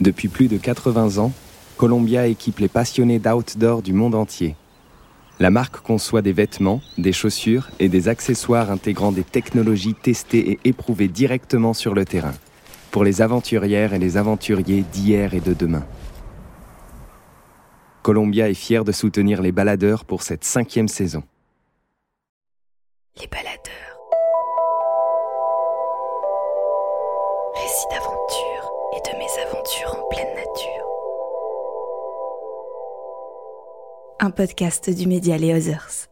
Depuis plus de 80 ans, Columbia équipe les passionnés d'outdoor du monde entier. La marque conçoit des vêtements, des chaussures et des accessoires intégrant des technologies testées et éprouvées directement sur le terrain, pour les aventurières et les aventuriers d'hier et de demain. Columbia est fier de soutenir les baladeurs pour cette cinquième saison. Un podcast du média Les Others.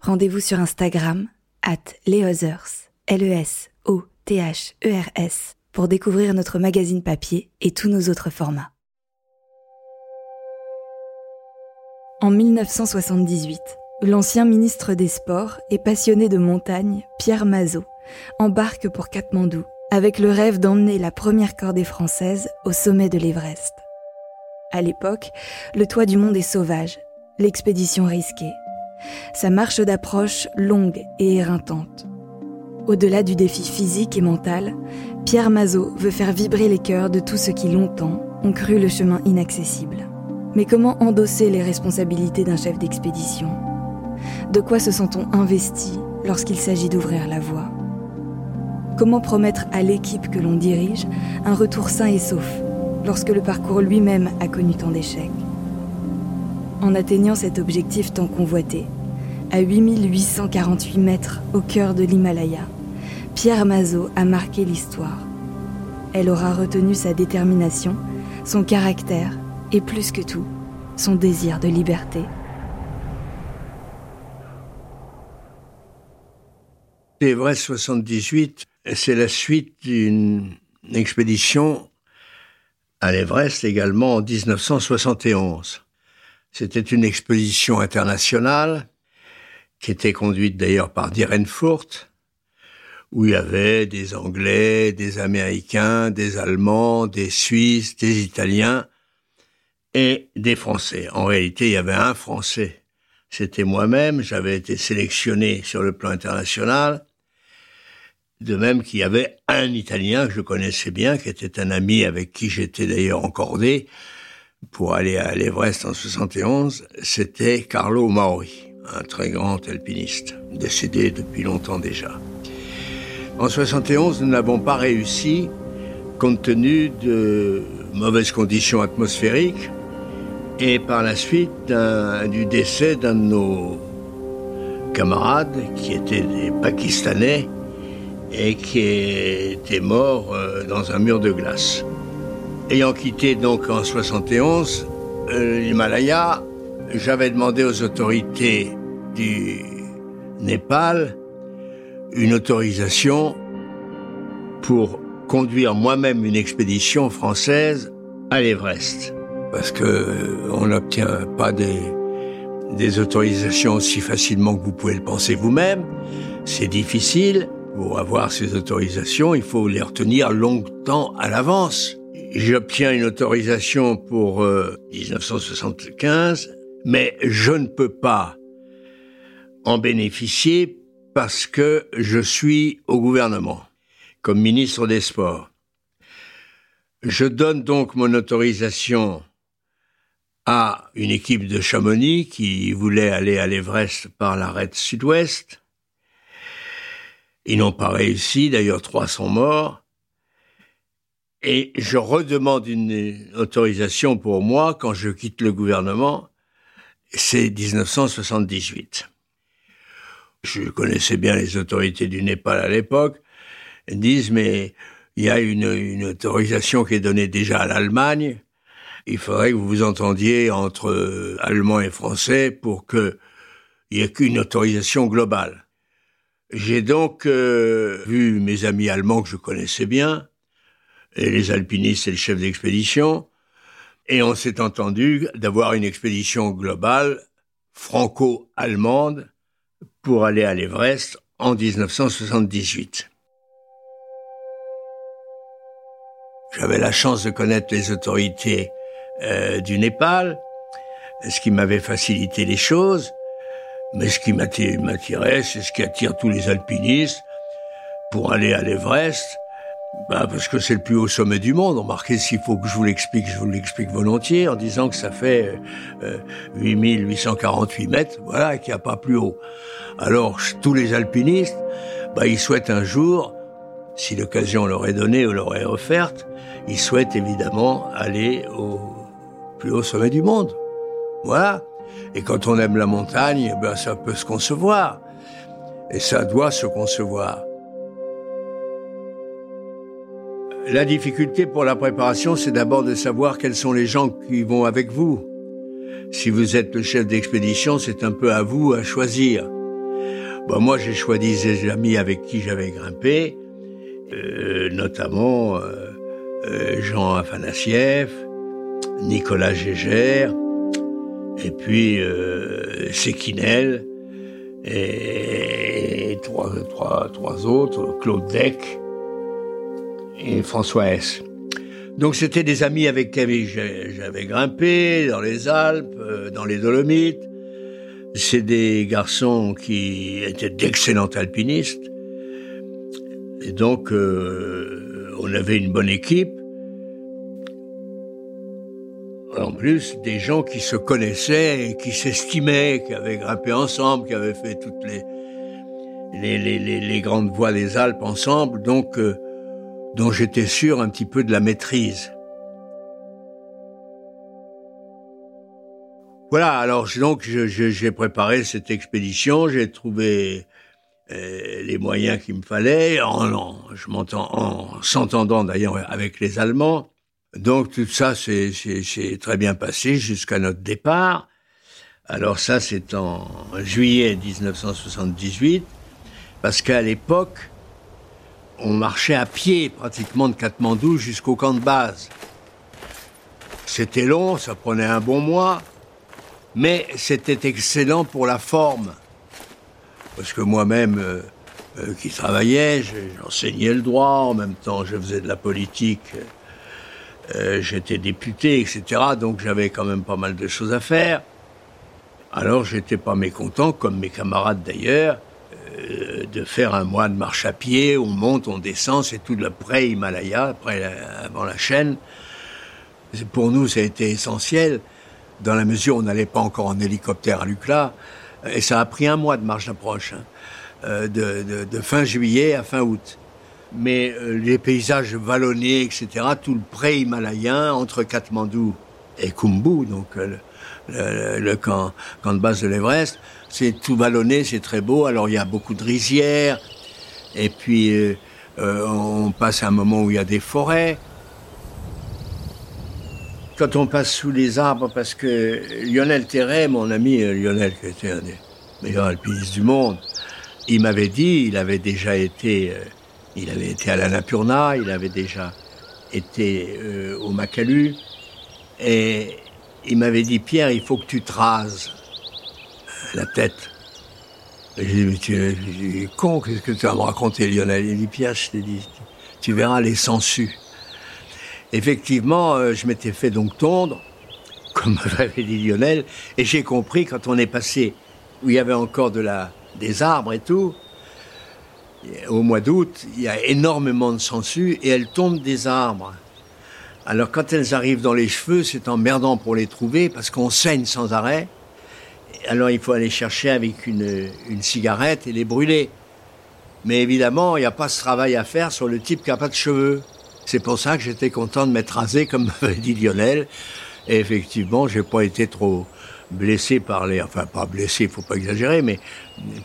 Rendez-vous sur Instagram, at Leothers, L-E-S-O-T-H-E-R-S, pour découvrir notre magazine papier et tous nos autres formats. En 1978, l'ancien ministre des Sports et passionné de montagne, Pierre Mazot, embarque pour Katmandou avec le rêve d'emmener la première cordée française au sommet de l'Everest. À l'époque, le toit du monde est sauvage, l'expédition risquée. Sa marche d'approche longue et éreintante. Au-delà du défi physique et mental, Pierre Mazot veut faire vibrer les cœurs de tous ceux qui longtemps ont cru le chemin inaccessible. Mais comment endosser les responsabilités d'un chef d'expédition? De quoi se sent-on investi lorsqu'il s'agit d'ouvrir la voie? Comment promettre à l'équipe que l'on dirige un retour sain et sauf? Lorsque le parcours lui-même a connu tant d'échecs En atteignant cet objectif tant convoité, à 8848 mètres au cœur de l'Himalaya, Pierre Mazot a marqué l'histoire. Elle aura retenu sa détermination, son caractère et plus que tout, son désir de liberté. L'Everest 78, c'est la suite d'une expédition à l'Everest également en 1971. C'était une expédition internationale qui était conduite d'ailleurs par Diren Furt, où il y avait des Anglais, des Américains, des Allemands, des Suisses, des Italiens, et des Français. En réalité, il y avait un Français. C'était moi-même. J'avais été sélectionné sur le plan international. De même qu'il y avait un Italien que je connaissais bien, qui était un ami avec qui j'étais d'ailleurs encordé pour aller à l'Everest en 71. C'était Carlo Mauri, un très grand alpiniste, décédé depuis longtemps déjà. En 71, nous n'avons pas réussi compte tenu de mauvaises conditions atmosphériques et par la suite du décès d'un de nos camarades qui étaient des Pakistanais et qui était mort euh, dans un mur de glace. Ayant quitté donc en 71 euh, l'Himalaya, j'avais demandé aux autorités du Népal une autorisation pour conduire moi-même une expédition française à l'Everest parce que on n'obtient pas des, des autorisations aussi facilement que vous pouvez le penser vous-même. C'est difficile. Pour avoir ces autorisations, il faut les retenir longtemps à l'avance. J'obtiens une autorisation pour 1975, euh, mais je ne peux pas en bénéficier parce que je suis au gouvernement, comme ministre des Sports. Je donne donc mon autorisation à une équipe de Chamonix qui voulait aller à l'Everest par l'arête sud-ouest. Ils n'ont pas réussi, d'ailleurs trois sont morts. Et je redemande une autorisation pour moi quand je quitte le gouvernement. C'est 1978. Je connaissais bien les autorités du Népal à l'époque. Elles disent, mais il y a une, une autorisation qui est donnée déjà à l'Allemagne il faudrait que vous vous entendiez entre Allemands et Français pour qu'il n'y ait qu'une autorisation globale. J'ai donc euh, vu mes amis allemands que je connaissais bien, les alpinistes et le chef d'expédition, et on s'est entendu d'avoir une expédition globale franco-allemande pour aller à l'Everest en 1978. J'avais la chance de connaître les autorités euh, du Népal, ce qui m'avait facilité les choses. Mais ce qui m'attirait, c'est ce qui attire tous les alpinistes pour aller à l'Everest. bah parce que c'est le plus haut sommet du monde. Remarquez, s'il faut que je vous l'explique, je vous l'explique volontiers en disant que ça fait euh, 8848 mètres, voilà, qu'il n'y a pas plus haut. Alors, tous les alpinistes, bah, ils souhaitent un jour, si l'occasion leur est donnée ou leur est offerte, ils souhaitent évidemment aller au plus haut sommet du monde. Voilà. Et quand on aime la montagne, ben, ça peut se concevoir. Et ça doit se concevoir. La difficulté pour la préparation, c'est d'abord de savoir quels sont les gens qui vont avec vous. Si vous êtes le chef d'expédition, c'est un peu à vous à choisir. Bon, moi, j'ai choisi des amis avec qui j'avais grimpé, euh, notamment euh, euh, Jean Afanassiev, Nicolas Gégère, et puis euh, Sekinel, et trois autres, Claude Deck et François S. Donc c'était des amis avec qui j'avais grimpé dans les Alpes, euh, dans les Dolomites. C'est des garçons qui étaient d'excellents alpinistes. Et donc euh, on avait une bonne équipe. En plus, des gens qui se connaissaient qui s'estimaient, qui avaient grimpé ensemble, qui avaient fait toutes les, les, grandes voies des Alpes ensemble. Donc euh, dont j'étais sûr un petit peu de la maîtrise. Voilà, alors donc j'ai préparé cette expédition, j'ai trouvé euh, les moyens qu'il me fallait, en, je m'entends en s'entendant d'ailleurs avec les Allemands. Donc tout ça c'est très bien passé jusqu'à notre départ. Alors ça c'est en juillet 1978, parce qu'à l'époque on marchait à pied pratiquement de Katmandou jusqu'au camp de base. C'était long, ça prenait un bon mois, mais c'était excellent pour la forme. Parce que moi-même, euh, euh, qui travaillais, j'enseignais le droit, en même temps je faisais de la politique, euh, j'étais député, etc. Donc j'avais quand même pas mal de choses à faire. Alors j'étais pas mécontent, comme mes camarades d'ailleurs, euh, de faire un mois de marche à pied, on monte, on descend, c'est tout le pré-Himalaya, après avant la chaîne. Pour nous, ça a été essentiel, dans la mesure où on n'allait pas encore en hélicoptère à Lucla, et ça a pris un mois de marche d'approche, hein, euh, de, fin juillet à fin août. Mais euh, les paysages vallonnés, etc., tout le pré-himalayen, entre Katmandou et Kumbu, donc le, camp, camp de base de l'Everest, c'est tout vallonné, c'est très beau. Alors il y a beaucoup de rizières. Et puis euh, euh, on passe à un moment où il y a des forêts. Quand on passe sous les arbres, parce que Lionel Terret, mon ami euh, Lionel, qui était un des meilleurs alpinistes du monde, il m'avait dit, il avait déjà été, il avait été à la Napurna, il avait déjà été au Makalu, et il m'avait dit Pierre, il faut que tu te rases la tête. J'ai dit, mais tu es con, qu'est-ce que tu vas me raconter, Lionel? Il dit, Pierre, je t'ai dit, tu verras les sangsues. Effectivement, euh, je m'étais fait donc tondre, comme m'avait dit Lionel, et j'ai compris quand on est passé où il y avait encore des arbres et tout, au mois d'août, il y a énormément de sangsues et elles tombent des arbres. Alors quand elles arrivent dans les cheveux, c'est emmerdant pour les trouver parce qu'on saigne sans arrêt alors il faut aller chercher avec une, cigarette et les brûler. Mais évidemment, il n'y a pas ce travail à faire sur le type qui n'a pas de cheveux. C'est pour ça que j'étais content de m'être rasé, comme m'avait dit Lionel. Et effectivement, j'ai pas été trop blessé par les, enfin pas blessé, il faut pas exagérer, mais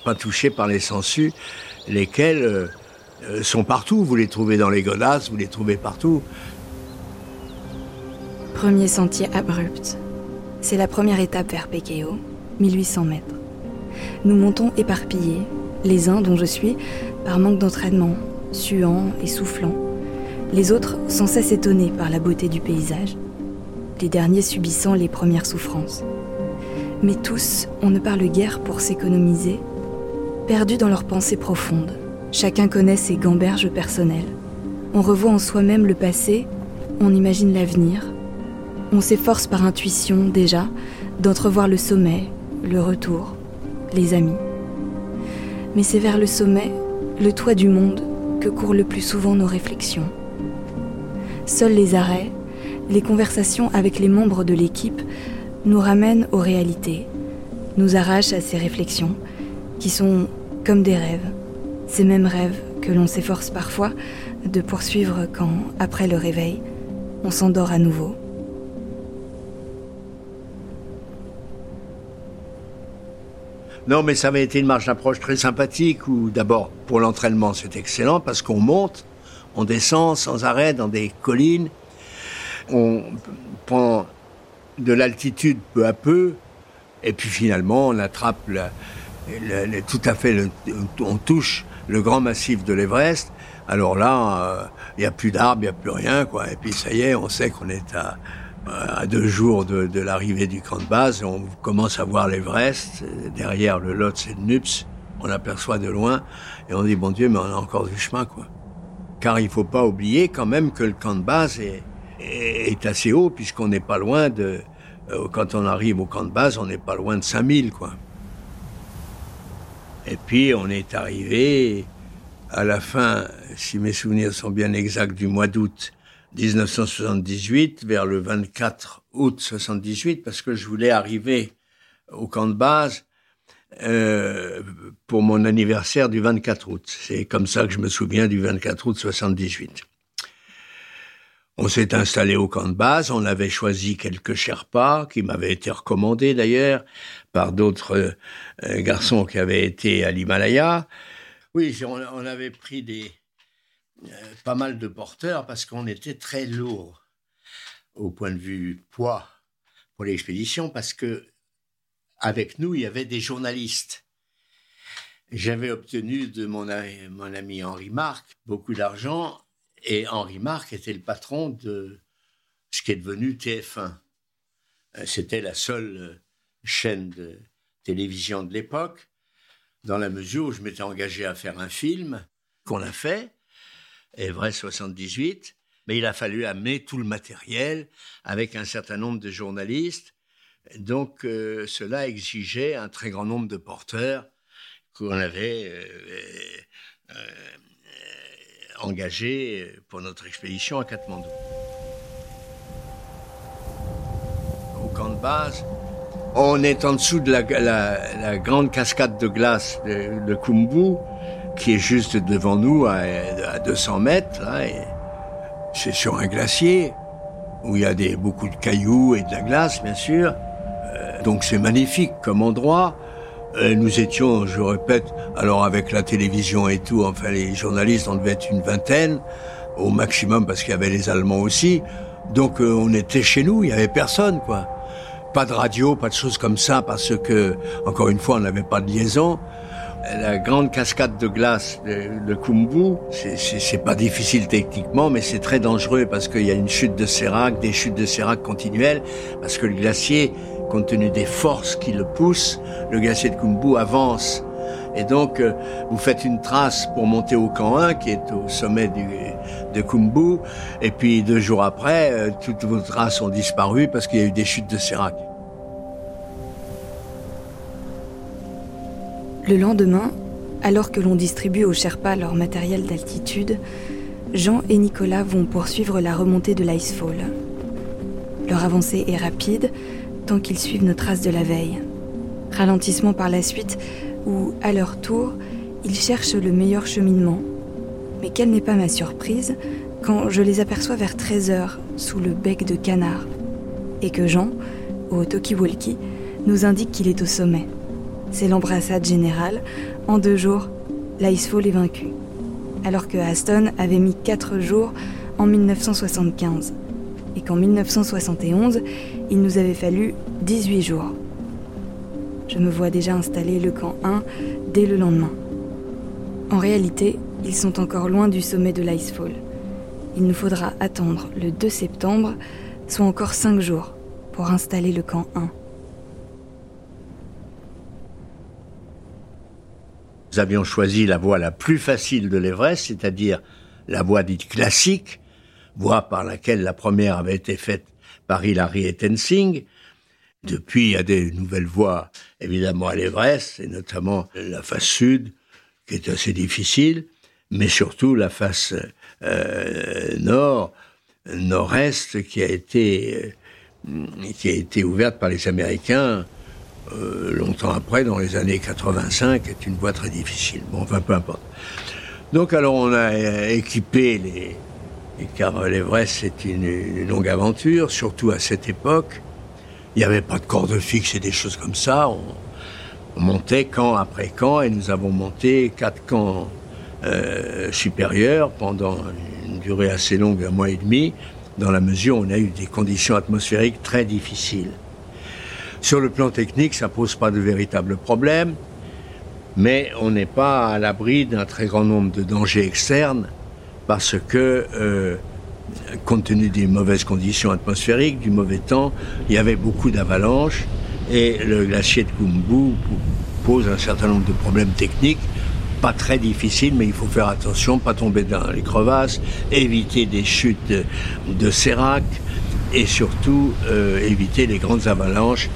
pas touché par les sangsues, lesquelles euh, euh, sont partout. Vous les trouvez dans les godasses, vous les trouvez partout. Premier sentier abrupt. C'est la première étape vers Pekeo, 1800 mètres. Nous montons éparpillés, les uns dont je suis, par manque d'entraînement, suants et soufflants, les autres sans cesse étonnés par la beauté du paysage, les derniers subissant les premières souffrances. Mais tous, on ne parle guère pour s'économiser, perdus dans leurs pensées profondes. Chacun connaît ses gamberges personnelles. On revoit en soi-même le passé, on imagine l'avenir. On s'efforce par intuition déjà d'entrevoir le sommet, le retour, les amis. Mais c'est vers le sommet, le toit du monde, que courent le plus souvent nos réflexions. Seuls les arrêts, les conversations avec les membres de l'équipe nous ramènent aux réalités, nous arrachent à ces réflexions qui sont comme des rêves, ces mêmes rêves que l'on s'efforce parfois de poursuivre quand, après le réveil, on s'endort à nouveau. Non, mais ça avait été une marche d'approche très sympathique où d'abord pour l'entraînement c'est excellent parce qu'on monte, on descend sans arrêt dans des collines, on prend de l'altitude peu à peu et puis finalement on attrape tout à fait, on touche le grand massif de l'Everest. Alors là, il euh, n'y a plus d'arbres, il n'y a plus rien. Et puis ça y est, on sait qu'on est à, euh, deux jours de, l'arrivée du camp de base, on commence à voir l'Everest, derrière le Lhotse et le Nups, on aperçoit de loin, et on dit, bon Dieu, mais on a encore du chemin, quoi. Car il faut pas oublier quand même que le camp de base est, est, assez haut, puisqu'on n'est pas loin de... Euh, quand on arrive au camp de base, on n'est pas loin de 5000, quoi. Et puis, on est arrivé à la fin, si mes souvenirs sont bien exacts, du mois d'août 1978 vers le 24 août 78 parce que je voulais arriver au camp de base euh, pour mon anniversaire du 24 août. C'est comme ça que je me souviens du 24 août 78. On s'est installé au camp de base, on avait choisi quelques Sherpas, qui m'avaient été recommandés d'ailleurs par d'autres euh, garçons qui avaient été à l'Himalaya. Oui, on avait pris des, euh, pas mal de porteurs parce qu'on était très lourd au point de vue poids pour l'expédition parce que avec nous il y avait des journalistes. J'avais obtenu de mon, mon ami Henri Marc beaucoup d'argent et Henri Marc était le patron de ce qui est devenu TF1. Euh, c'était la seule euh, chaîne de télévision de l'époque, dans la mesure où je m'étais engagé à faire un film qu'on a fait, vrai 78, mais il a fallu amener tout le matériel avec un certain nombre de journalistes. Donc euh, cela exigeait un très grand nombre de porteurs qu'on avait engagés pour notre expédition à Katmandou. Au camp de base, on est en dessous de la, grande cascade de glace de, Kumbu qui est juste devant nous à, 200 mètres. c'est sur un glacier où il y a des, beaucoup de cailloux et de la glace, bien sûr. Euh, donc c'est magnifique comme endroit. Euh, nous étions, je répète, alors avec la télévision et tout, enfin les journalistes, on devait être une vingtaine au maximum parce qu'il y avait les Allemands aussi. Donc euh, on était chez nous, il y avait personne, quoi. Pas de radio, pas de choses comme ça parce que, encore une fois, on n'avait pas de liaison. La grande cascade de glace de, de Kumbu, c'est pas difficile techniquement, mais c'est très dangereux parce qu'il y a une chute de sérac, des chutes de sérac continuelles, parce que le glacier, compte tenu des forces qui le poussent, le glacier de Kumbu avance. Et donc, euh, vous faites une trace pour monter au camp 1, qui est au sommet du, de Kumbu, et puis deux jours après, euh, toutes vos traces ont disparu parce qu'il y a eu des chutes de sérac. Le lendemain, alors que l'on distribue aux Sherpas leur matériel d'altitude, Jean et Nicolas vont poursuivre la remontée de l'Icefall. Leur avancée est rapide tant qu'ils suivent nos traces de la veille. Ralentissement par la suite où, à leur tour, ils cherchent le meilleur cheminement. Mais quelle n'est pas ma surprise quand je les aperçois vers 13h sous le bec de canard et que Jean, au Tokiwalki, nous indique qu'il est au sommet. C'est l'embrassade générale. En deux jours, l'Icefall est vaincu. Alors que Aston avait mis quatre jours en 1975. Et qu'en 1971, il nous avait fallu 18 jours. Je me vois déjà installer le camp 1 dès le lendemain. En réalité, ils sont encore loin du sommet de l'Icefall. Il nous faudra attendre le 2 septembre, soit encore 5 jours, pour installer le camp 1. Nous avions choisi la voie la plus facile de l'Everest, c'est-à-dire la voie dite classique, voie par laquelle la première avait été faite par et Tenzing. Depuis, il y a des nouvelles voies, évidemment, à l'Everest, et notamment la face sud, qui est assez difficile. mais surtout la face nord, nord-est, qui a été qui a été ouverte par les Américains longtemps après, dans les années 85, est une voie très difficile. Bon, enfin, peu importe. Donc, alors, on a équipé les, car l'Everest, c'est une, longue aventure, surtout à cette époque. Il n'y avait pas de corde fixe et des choses comme ça. On, montait camp après camp et nous avons monté quatre camps euh, supérieurs pendant une durée assez longue, un mois et demi, dans la mesure où on a eu des conditions atmosphériques très difficiles. Sur le plan technique, ça pose pas de véritables problèmes, mais on n'est pas à l'abri d'un très grand nombre de dangers externes parce que, euh, compte tenu des mauvaises conditions atmosphériques, du mauvais temps, il y avait beaucoup d'avalanches et le glacier de Kumbu pose un certain nombre de problèmes techniques, pas très difficiles, mais il faut faire attention, pas tomber dans les crevasses, éviter des chutes de sérac et surtout euh, éviter les grandes avalanches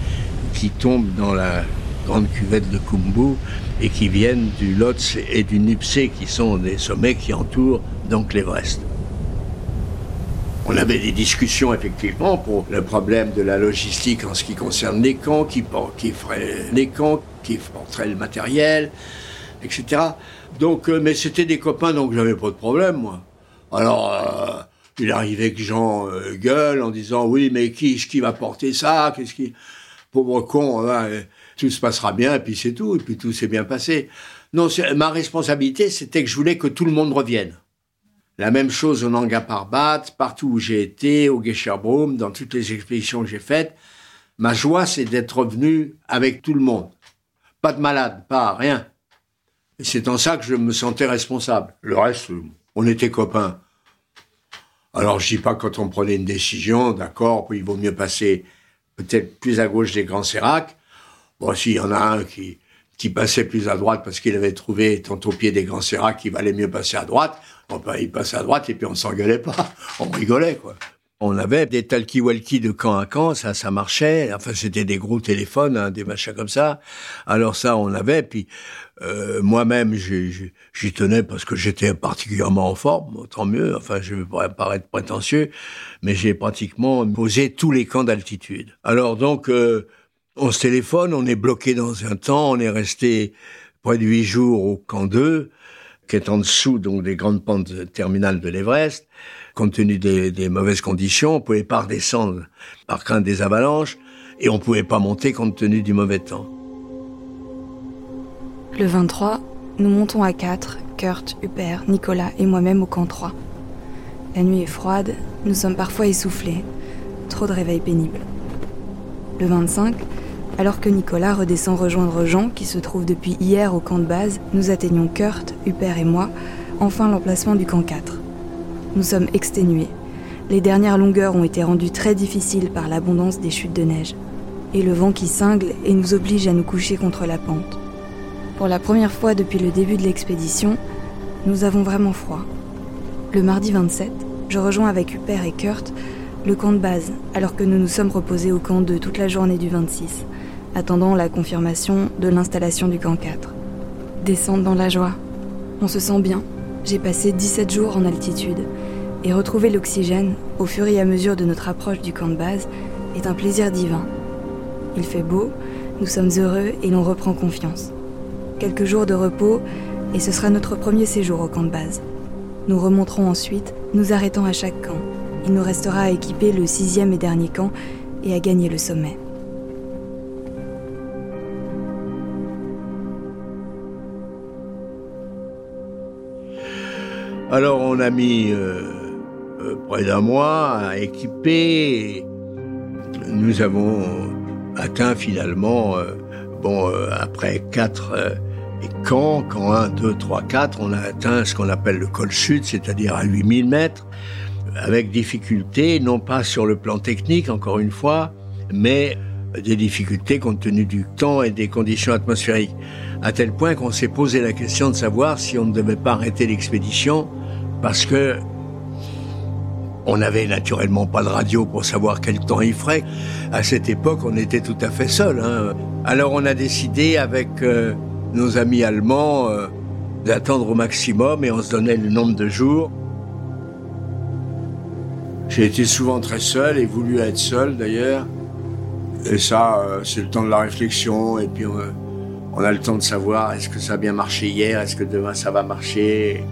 qui tombent dans la grande cuvette de Kumbu et qui viennent du Lotz et du Nipsé, qui sont des sommets qui entourent donc l'Everest. On avait des discussions effectivement pour le problème de la logistique en ce qui concerne les camps, qui, qui ferait les camps, qui porterait le matériel, etc. Donc, euh, mais c'était des copains, donc j'avais pas de problème, moi. Alors, euh, il arrivait que Jean euh, gueule en disant oui, mais qui, qui va porter ça Qu'est-ce qui pauvre con hein, Tout se passera bien, et puis c'est tout, et puis tout s'est bien passé. Non, ma responsabilité, c'était que je voulais que tout le monde revienne. La même chose au Nanga Parbat, partout où j'ai été, au Gesherbrum, dans toutes les expéditions que j'ai faites. Ma joie, c'est d'être revenu avec tout le monde. Pas de malade, pas rien. Et c'est en ça que je me sentais responsable. Le reste, on était copains. Alors je dis pas quand on prenait une décision, d'accord, il vaut mieux passer peut-être plus à gauche des grands séracs. Bon, s'il y en a un qui, qui passait plus à droite parce qu'il avait trouvé, étant au pied des grands séracs, qu'il valait mieux passer à droite, il passait à droite et puis on s'engueulait pas. On rigolait, quoi. On avait des talkie-walkie de camp à camp, ça, ça marchait. Enfin, c'était des gros téléphones, hein, des machins comme ça. Alors ça, on avait. Puis euh, moi-même, j'y tenais parce que j'étais particulièrement en forme. Tant mieux. Enfin, je vais pas paraître prétentieux, mais j'ai pratiquement posé tous les camps d'altitude. Alors donc, euh, on se téléphone, on est bloqué dans un temps, on est resté près de huit jours au camp 2 qui est en dessous donc des grandes pentes terminales de l'Everest. Compte tenu des, mauvaises conditions, on pouvait pas redescendre par crainte des avalanches et on pouvait pas monter compte tenu du mauvais temps. Le 23, nous montons à 4, Kurt, Hubert, Nicolas et moi-même au camp 3. La nuit est froide, nous sommes parfois essoufflés. Trop de réveils pénibles. Le 25, alors que Nicolas redescend rejoindre Jean, qui se trouve depuis hier au camp de base, nous atteignons Kurt, Huppert et moi, enfin l'emplacement du camp 4. Nous sommes exténués. Les dernières longueurs ont été rendues très difficiles par l'abondance des chutes de neige. Et le vent qui cingle et nous oblige à nous coucher contre la pente. Pour la première fois depuis le début de l'expédition, nous avons vraiment froid. Le mardi 27, je rejoins avec Huppert et Kurt le camp de base, alors que nous nous sommes reposés au camp 2 toute la journée du 26 attendant la confirmation de l'installation du camp 4. Descendre dans la joie. On se sent bien. J'ai passé 17 jours en altitude et retrouver l'oxygène au fur et à mesure de notre approche du camp de base est un plaisir divin. Il fait beau, nous sommes heureux et l'on reprend confiance. Quelques jours de repos et ce sera notre premier séjour au camp de base. Nous remonterons ensuite, nous arrêtant à chaque camp. Il nous restera à équiper le sixième et dernier camp et à gagner le sommet. Alors on a mis euh, euh, près d'un mois à équiper. Nous avons atteint finalement, euh, bon, après quatre camps, camp 1, 2, 3, 4, on a atteint ce qu'on appelle le col sud, c'est-à-dire à 8000 mètres, avec difficulté, non pas sur le plan technique, encore une fois, mais des difficultés compte tenu du temps et des conditions atmosphériques, à tel point qu'on s'est posé la question de savoir si on ne devait pas arrêter l'expédition parce que on n'avait naturellement pas de radio pour savoir quel temps il ferait. À cette époque, on était tout à fait seul. Hein. Alors on a décidé avec euh, nos amis allemands euh, d'attendre au maximum et on se donnait le nombre de jours. J'ai été souvent très seul et voulu être seul d'ailleurs. Et ça, euh, c'est le temps de la réflexion et puis on, a le temps de savoir est-ce que ça a bien marché hier, est-ce que demain ça va marcher.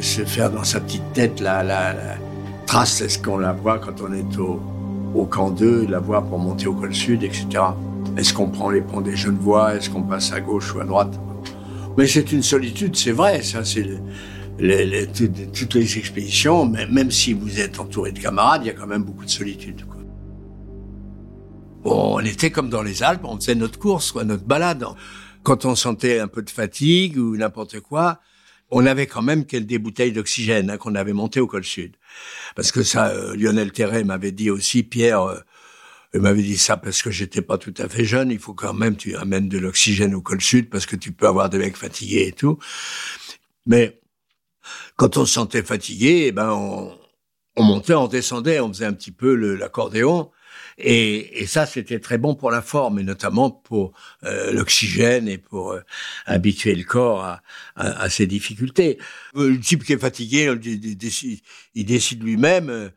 se faire dans sa petite tête la, la, trace, est-ce qu'on la voit quand on est au, au camp 2, la voie pour monter au col sud, etc. Est-ce qu'on prend les ponts des Genevois Est-ce qu'on passe à gauche ou à droite? Mais c'est une solitude, c'est vrai, ça, c'est toutes les expéditions, même si vous êtes entouré de camarades, il y a quand même beaucoup de solitude. On était comme dans les Alpes, on faisait notre course, quoi, notre balade. Quand on sentait un peu de fatigue ou n'importe quoi, on avait quand même quelques bouteilles d'oxygène hein, qu'on avait montées au col sud. Parce que ça, euh, Lionel Terret m'avait dit aussi, Pierre, euh, il m'avait dit ça parce que j'étais pas tout à fait jeune, il faut quand même tu amènes de l'oxygène au col sud parce que tu peux avoir des mecs fatigués et tout. Mais quand on se sentait fatigué, eh ben on, on montait, on descendait, on faisait un petit peu l'accordéon. Et, et, ça, c'était très bon pour la forme, et notamment pour euh, l'oxygène et pour euh, habituer le corps à, à, à, ces difficultés. Euh, le type qui est fatigué, il décide, décide lui-même.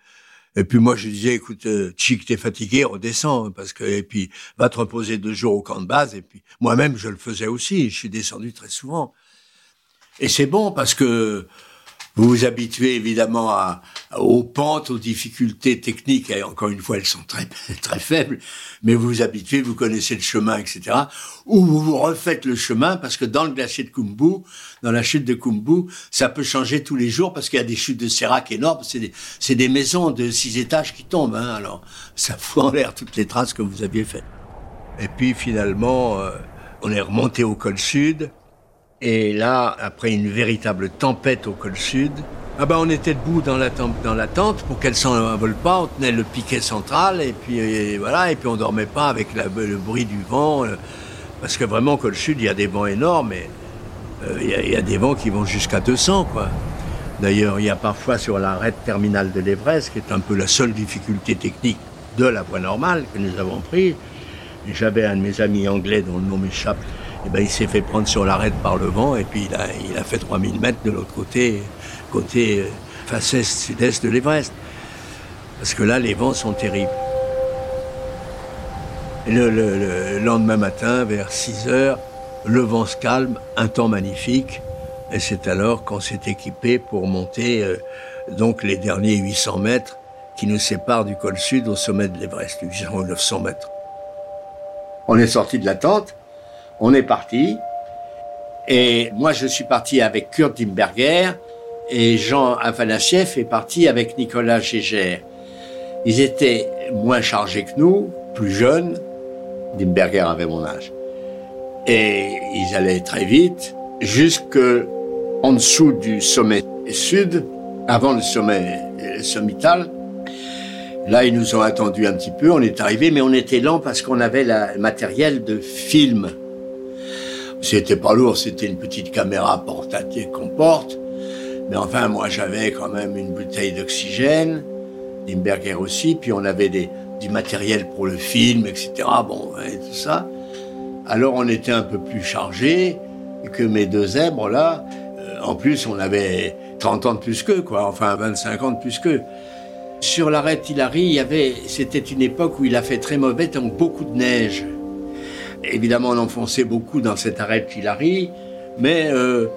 Et puis moi, je disais, écoute, Chic, t'es fatigué, redescends, parce que et puis va te reposer deux jours au camp de base. Et puis moi-même, je le faisais aussi. Je suis descendu très souvent. Et c'est bon parce que vous vous habituez évidemment à, aux pentes, aux difficultés techniques, et encore une fois, elles sont très, très faibles, mais vous vous habituez, vous connaissez le chemin, etc. Ou vous vous refaites le chemin, parce que dans le glacier de Kumbu, dans la chute de Kumbu, ça peut changer tous les jours, parce qu'il y a des chutes de sérac énormes, c'est des, des, maisons de six étages qui tombent, hein, alors ça fout en l'air toutes les traces que vous aviez faites. Et puis finalement, euh, on est remonté au col sud, et là, après une véritable tempête au col sud, ah ben on était debout dans la, dans la tente pour qu'elle s'envole pas, on tenait le piquet central et puis voilà, et puis on dormait pas avec le bruit du vent, euh, parce que vraiment col sud il y a des vents énormes et euh, il y, a des vents qui vont jusqu'à 200 quoi. D'ailleurs, il y a parfois sur l'arrêt terminale de l'Everest, qui est un peu la seule difficulté technique de la voie normale que nous avons pris. J'avais un de mes amis anglais dont le nom m'échappe, eh ben, il s'est fait prendre sur l'arête par le vent et puis il a, il a fait 3000 mètres de l'autre côté, côté euh, face est, sud-est de l'Everest. Parce que là, les vents sont terribles. Et le, lendemain matin, vers 6 heures, le vent se calme, un temps magnifique. Et c'est alors qu'on s'est équipé pour monter euh, donc les derniers 800 mètres qui nous séparent du col sud au sommet de l'Everest, 800 ou 900 mètres. On est sorti de la tente on est parti. Et moi, je suis parti avec Kurt Dimberger et Jean Afanassiev est parti avec Nicolas Gégère. Ils étaient moins chargés que nous, plus jeunes. Dimberger avait mon âge. Et ils allaient très vite, jusque en dessous du sommet sud, avant le sommet sommital. Là, ils nous ont attendus un petit peu, on est arrivé, mais on était lent parce qu'on avait le matériel de film. C'était pas lourd, c'était une petite caméra portative qu'on porte. Mais enfin, moi, j'avais quand même une bouteille d'oxygène, Limberger aussi, puis on avait du matériel pour le film, etc. Bon, et tout ça. Alors, on était un peu plus chargé que mes deux zèbres, là. Euh, en plus, on avait 30 ans de plus qu'eux, quoi. Enfin, 25 ans de plus qu'eux. Sur l'arrêt Hilary, il y avait, c'était une époque où il a fait très mauvais, donc beaucoup de neige. Évidemment, on enfonçait beaucoup dans cet arrêt de mais euh,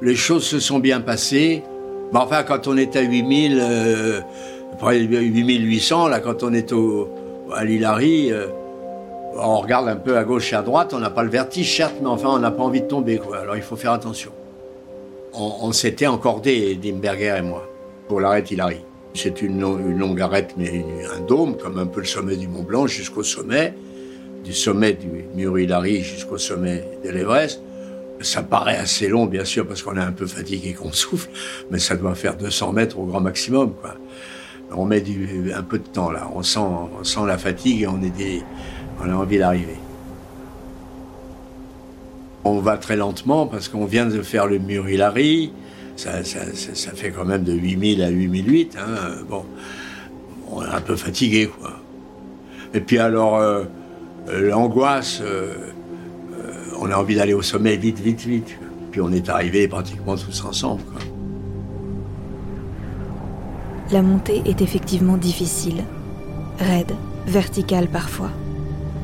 les choses se sont bien passées. enfin, quand on est à 8000, euh, 8800, là, quand on est au, à l'Hilary, euh, on regarde un peu à gauche et à droite, on n'a pas le vertige, certes, mais enfin, on n'a pas envie de tomber. Alors, il faut faire attention. On, s'était encordé, Dimberger et moi, pour l'arrêt Hilary. C'est une longue arête, mais un dôme, comme un peu le sommet du Mont Blanc jusqu'au sommet du sommet du mur Hilary jusqu'au sommet de l'Everest. Ça paraît assez long, bien sûr, parce qu'on est un peu fatigué qu'on souffle, mais ça doit faire 200 mètres au grand maximum, quoi. On met un peu de temps, là. On sent, la fatigue et on, a envie d'arriver. On va très lentement parce qu'on vient de faire le mur Hilary. Ça, ça, fait quand même de 8000 à 8008. Hein. Bon, on est un peu fatigué, quoi. Et puis alors, euh, l'angoisse, euh, euh, on a envie d'aller au sommet vite, vite, vite. Puis on est arrivés pratiquement tous ensemble. La montée est effectivement difficile, raide, verticale parfois.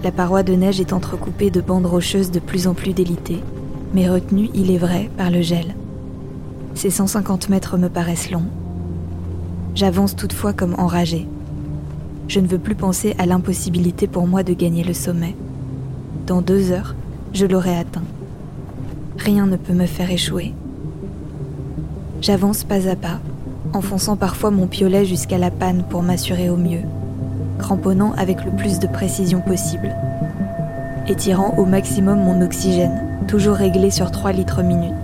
La paroi de neige est entrecoupée de bandes rocheuses de plus en plus délitées, mais retenues, il est vrai, par le gel. Ces 150 mètres me paraissent longs. J'avance toutefois comme enragé. Je ne veux plus penser à l'impossibilité pour moi de gagner le sommet. Dans deux heures, je l'aurai atteint. Rien ne peut me faire échouer. J'avance pas à pas, enfonçant parfois mon piolet jusqu'à la panne pour m'assurer au mieux, cramponnant avec le plus de précision possible, étirant au maximum mon oxygène, toujours réglé sur 3 litres minute.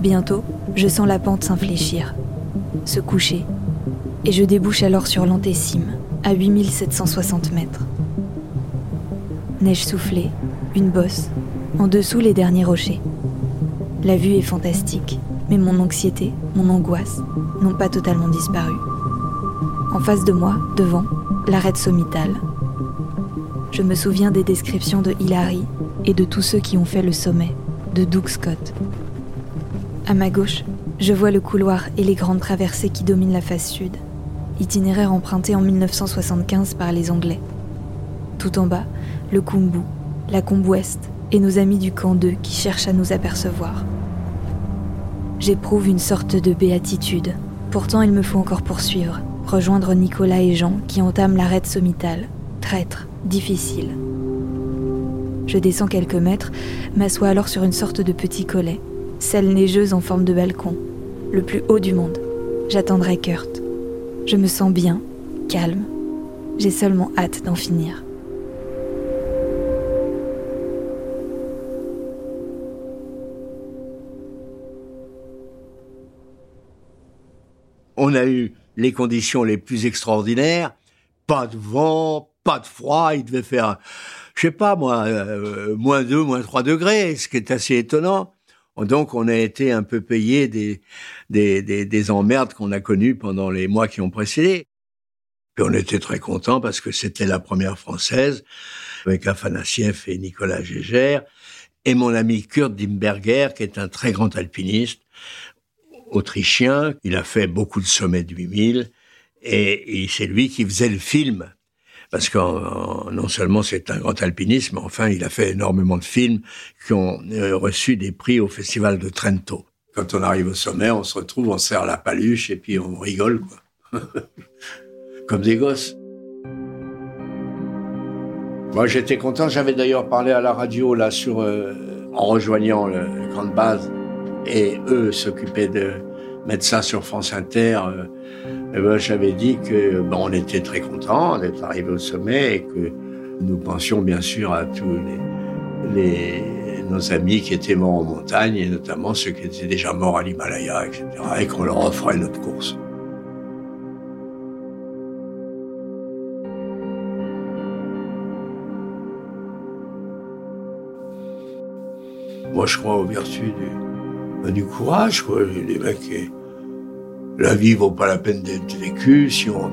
Bientôt, je sens la pente s'infléchir, se coucher, et je débouche alors sur l'antécime, à 8760 mètres. Neige soufflée, une bosse, en dessous les derniers rochers. La vue est fantastique, mais mon anxiété, mon angoisse n'ont pas totalement disparu. En face de moi, devant, l'arête sommitale. Je me souviens des descriptions de Hilary et de tous ceux qui ont fait le sommet, de Doug Scott. À ma gauche, je vois le couloir et les grandes traversées qui dominent la face sud, itinéraire emprunté en 1975 par les Anglais. Tout en bas, le Kumbu, la Combe Ouest et nos amis du camp 2 qui cherchent à nous apercevoir. J'éprouve une sorte de béatitude. Pourtant, il me faut encore poursuivre, rejoindre Nicolas et Jean qui entament l'arête sommitale. Traître, difficile. Je descends quelques mètres, m'assois alors sur une sorte de petit collet, celle neigeuse en forme de balcon, le plus haut du monde. J'attendrai Kurt. Je me sens bien, calme. J'ai seulement hâte d'en finir. on a eu les conditions les plus extraordinaires, pas de vent, pas de froid, il devait faire, je sais pas moi, euh, moins 2, moins 3 degrés, ce qui est assez étonnant. Donc on a été un peu payé des, des, des, emmerdes qu'on a connues pendant les mois qui ont précédé. Puis on était très contents parce que c'était la première française avec Afanassiev et Nicolas Gégère et mon ami Kurt Dimberger qui est un très grand alpiniste autrichien. Il a fait beaucoup de sommets de 8000 et, c'est lui qui faisait le film. Parce que non seulement c'est un grand alpiniste, mais enfin il a fait énormément de films qui ont euh, reçu des prix au Festival de Trento. Quand on arrive au sommet, on se retrouve, on serre la paluche et puis on rigole, quoi. Comme des gosses. Moi, j'étais content. J'avais d'ailleurs parlé à la radio là sur euh, en rejoignant le, le camp de base et eux s'occupaient de mettre ça sur France Inter. Euh, eh ben, j'avais dit que bon, on était très contents d'être arrivés au sommet et que nous pensions bien sûr à tous nos amis qui étaient morts en montagne et notamment ceux qui étaient déjà morts à l'Himalaya, etc. et qu'on leur offrait notre course. Moi, je crois aux vertus du, du courage, quoi. Les mecs, la vie vaut pas la peine d'être vécue si on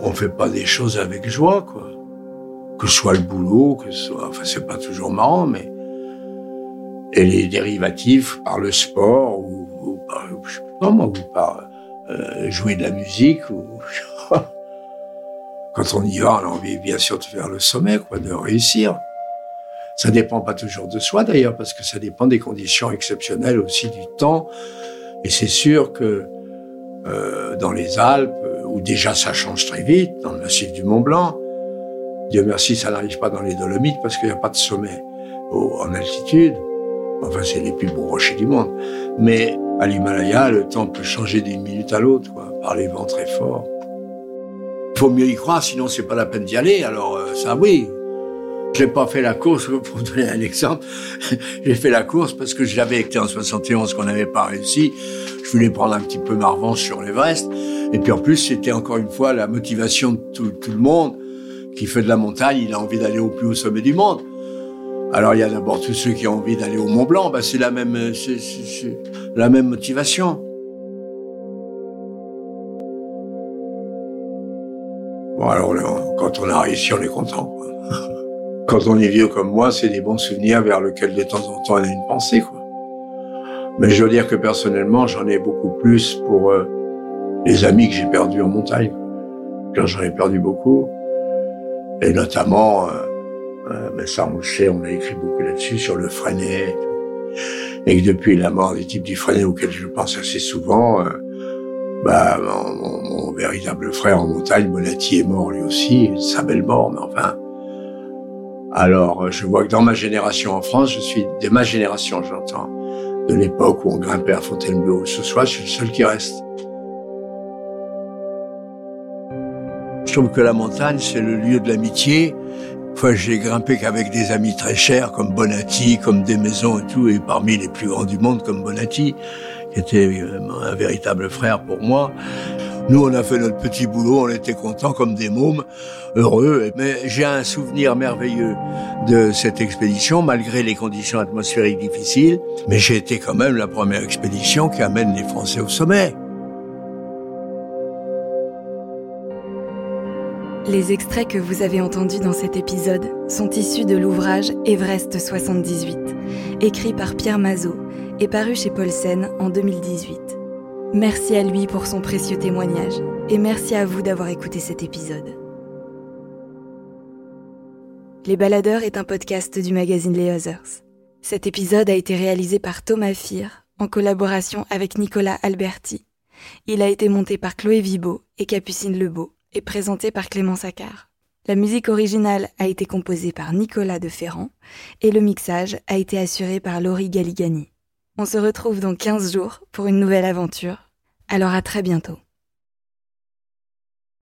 on fait pas des choses avec joie, quoi. Que ce soit le boulot, que ce soit, enfin, c'est pas toujours marrant, mais et les dérivatifs par le sport ou, par, je sais pas moi, ou par euh, jouer de la musique ou quand on y va, on a envie bien sûr de faire le sommet, quoi, de réussir. Ça dépend pas toujours de soi d'ailleurs, parce que ça dépend des conditions exceptionnelles aussi du temps. Et c'est sûr que euh, dans les Alpes, où déjà ça change très vite, dans le massif du Mont Blanc, Dieu merci, ça n'arrive pas dans les Dolomites parce qu'il n'y a pas de sommet en altitude. Enfin, c'est les plus beaux rochers du monde. Mais à l'Himalaya, le temps peut changer d'une minute à l'autre, par les vents très forts. Il faut mieux y croire, sinon c'est pas la peine d'y aller. Alors euh, ça, oui, j'ai pas fait la course, pour donner un exemple. J'ai fait la course parce que j'avais été en 71 qu'on n'avait pas réussi. Je voulais prendre un petit peu ma revanche sur l'Everest. Et puis en plus, c'était encore une fois la motivation de tout, le monde qui fait de la montagne. Il a envie d'aller au plus haut sommet du monde. Alors il y a d'abord tous ceux qui ont envie d'aller au Mont Blanc. Bah, c'est la même, c'est, la même motivation. Bon alors quand on a réussi, on est content. Quand on est vieux comme moi, c'est des bons souvenirs vers lesquels de temps en temps on a une pensée, quoi. Mais je veux dire que personnellement, j'en ai beaucoup plus pour euh, les amis que j'ai perdus en montagne. Quand j'en ai perdu beaucoup, et notamment, euh, ça on le sait, on a écrit beaucoup là-dessus sur le Freinet, et que depuis la mort des types du Freinet auquel je pense assez souvent, euh, bah, mon, mon, véritable frère en montagne, Bonatti, est mort lui aussi, sa belle mort, mais enfin. Alors, je vois que dans ma génération en France, je suis de ma génération, j'entends, de l'époque où on grimpait à Fontainebleau. Ce soir, je suis le seul qui reste. Je trouve que la montagne, c'est le lieu de l'amitié. Fois, j'ai grimpé qu'avec des amis très chers, comme Bonatti, comme des maisons et tout, et parmi les plus grands du monde, comme Bonatti, qui était euh, un véritable frère pour moi. Nous, on a fait notre petit boulot, on était contents comme des mômes, heureux. Mais j'ai un souvenir merveilleux de cette expédition, malgré les conditions atmosphériques difficiles. Mais j'ai été quand même la première expédition qui amène les Français au sommet. Les extraits que vous avez entendus dans cet épisode sont issus de l'ouvrage Everest 78, écrit par Pierre Mazot et paru chez Paulsen en 2018. Merci à lui pour son précieux témoignage et merci à vous d'avoir écouté cet épisode. Les Baladeurs est un podcast du magazine Les Others. Cet épisode a été réalisé par Thomas Fir en collaboration avec Nicolas Alberti. Il a été monté par Chloé Vibo et Capucine Lebeau et présenté par Clément Saccard. La musique originale a été composée par Nicolas de Ferrand et le mixage a été assuré par Laurie Galigani. On se retrouve dans 15 jours pour une nouvelle aventure. Alors à très bientôt.